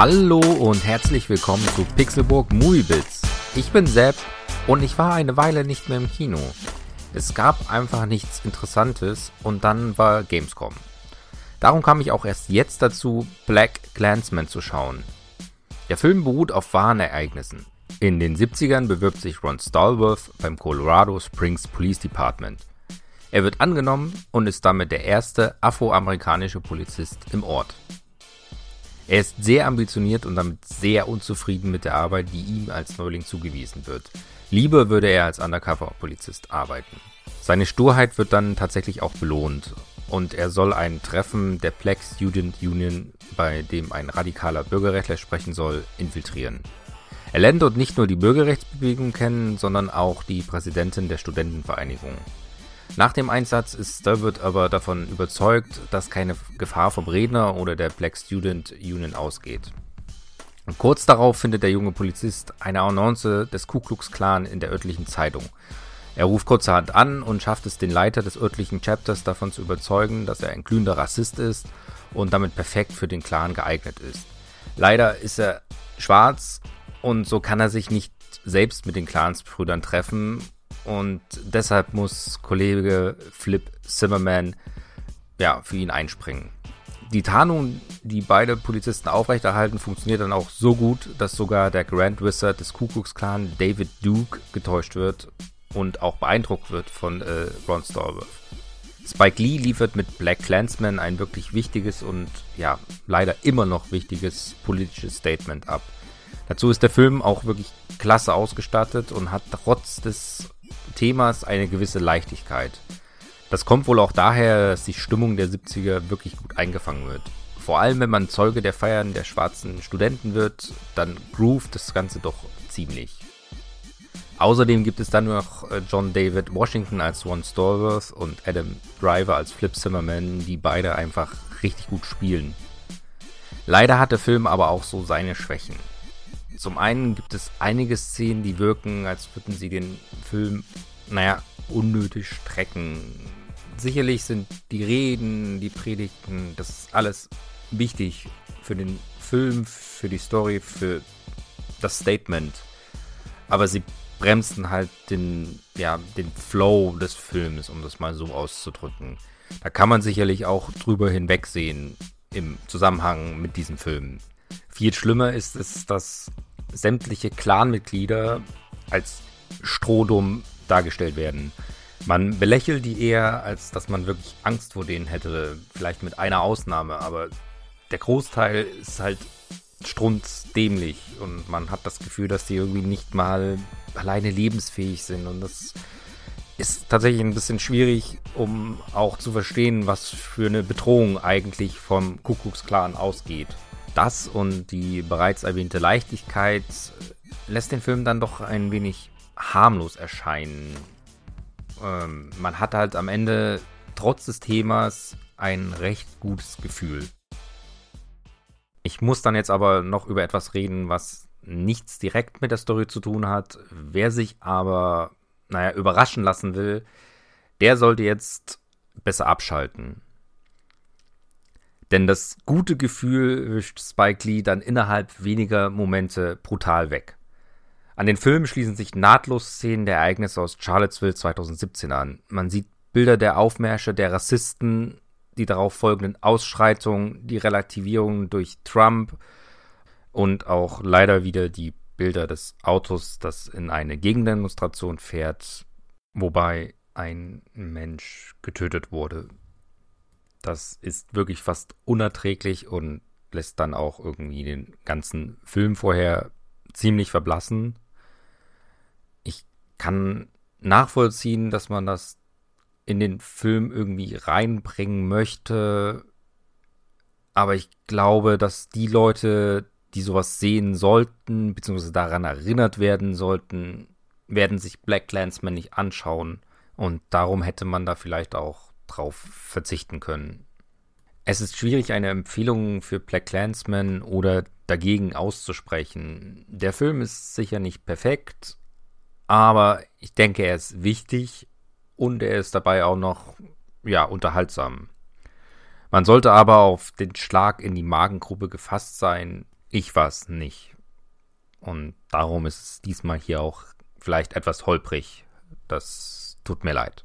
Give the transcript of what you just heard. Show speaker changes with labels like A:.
A: Hallo und herzlich willkommen zu Pixelburg Moviebits. Ich bin Sepp und ich war eine Weile nicht mehr im Kino. Es gab einfach nichts Interessantes und dann war Gamescom. Darum kam ich auch erst jetzt dazu, Black Clansman zu schauen. Der Film beruht auf wahren Ereignissen. In den 70ern bewirbt sich Ron Stallworth beim Colorado Springs Police Department. Er wird angenommen und ist damit der erste afroamerikanische Polizist im Ort. Er ist sehr ambitioniert und damit sehr unzufrieden mit der Arbeit, die ihm als Neuling zugewiesen wird. Lieber würde er als Undercover-Polizist arbeiten. Seine Sturheit wird dann tatsächlich auch belohnt und er soll ein Treffen der Black Student Union, bei dem ein radikaler Bürgerrechtler sprechen soll, infiltrieren. Er lernt dort nicht nur die Bürgerrechtsbewegung kennen, sondern auch die Präsidentin der Studentenvereinigung. Nach dem Einsatz ist Sturwood aber davon überzeugt, dass keine Gefahr vom Redner oder der Black Student Union ausgeht. Und kurz darauf findet der junge Polizist eine Annonce des Ku Klux Klan in der örtlichen Zeitung. Er ruft kurzerhand an und schafft es den Leiter des örtlichen Chapters davon zu überzeugen, dass er ein glühender Rassist ist und damit perfekt für den Clan geeignet ist. Leider ist er schwarz und so kann er sich nicht selbst mit den Clansbrüdern treffen und deshalb muss Kollege Flip Zimmerman ja, für ihn einspringen. Die Tarnung, die beide Polizisten aufrechterhalten, funktioniert dann auch so gut, dass sogar der Grand Wizard des Ku Klux Klan, David Duke, getäuscht wird und auch beeindruckt wird von äh, Ron Stallworth. Spike Lee liefert mit Black Clansman ein wirklich wichtiges und ja, leider immer noch wichtiges politisches Statement ab. Dazu ist der Film auch wirklich klasse ausgestattet und hat trotz des Themas eine gewisse Leichtigkeit. Das kommt wohl auch daher, dass die Stimmung der 70er wirklich gut eingefangen wird. Vor allem, wenn man Zeuge der Feiern der schwarzen Studenten wird, dann groovt das Ganze doch ziemlich. Außerdem gibt es dann noch äh, John David Washington als Ron Stallworth und Adam Driver als Flip Zimmerman, die beide einfach richtig gut spielen. Leider hat der Film aber auch so seine Schwächen. Zum einen gibt es einige Szenen, die wirken, als würden sie den Film, naja, unnötig strecken. Sicherlich sind die Reden, die Predigten, das ist alles wichtig für den Film, für die Story, für das Statement. Aber sie bremsen halt den, ja, den Flow des Films, um das mal so auszudrücken. Da kann man sicherlich auch drüber hinwegsehen im Zusammenhang mit diesem Film. Viel schlimmer ist es, dass sämtliche Clanmitglieder als Strohdumm dargestellt werden. Man belächelt die eher, als dass man wirklich Angst vor denen hätte. Vielleicht mit einer Ausnahme, aber der Großteil ist halt strunzdämlich und man hat das Gefühl, dass die irgendwie nicht mal alleine lebensfähig sind und das ist tatsächlich ein bisschen schwierig, um auch zu verstehen, was für eine Bedrohung eigentlich vom Kuckucksklan ausgeht das und die bereits erwähnte Leichtigkeit lässt den Film dann doch ein wenig harmlos erscheinen. Ähm, man hat halt am Ende trotz des Themas ein recht gutes Gefühl. Ich muss dann jetzt aber noch über etwas reden, was nichts direkt mit der Story zu tun hat. Wer sich aber, naja, überraschen lassen will, der sollte jetzt besser abschalten. Denn das gute Gefühl wischt Spike Lee dann innerhalb weniger Momente brutal weg. An den Film schließen sich nahtlos Szenen der Ereignisse aus Charlottesville 2017 an. Man sieht Bilder der Aufmärsche der Rassisten, die darauf folgenden Ausschreitungen, die Relativierung durch Trump und auch leider wieder die Bilder des Autos, das in eine Gegendemonstration fährt, wobei ein Mensch getötet wurde. Das ist wirklich fast unerträglich und lässt dann auch irgendwie den ganzen Film vorher ziemlich verblassen. Ich kann nachvollziehen, dass man das in den Film irgendwie reinbringen möchte. Aber ich glaube, dass die Leute, die sowas sehen sollten, beziehungsweise daran erinnert werden sollten, werden sich Black Landsman nicht anschauen. Und darum hätte man da vielleicht auch drauf verzichten können. Es ist schwierig, eine Empfehlung für Black Clansman oder dagegen auszusprechen. Der Film ist sicher nicht perfekt, aber ich denke, er ist wichtig und er ist dabei auch noch, ja, unterhaltsam. Man sollte aber auf den Schlag in die Magengruppe gefasst sein, ich war es nicht. Und darum ist es diesmal hier auch vielleicht etwas holprig. Das tut mir leid.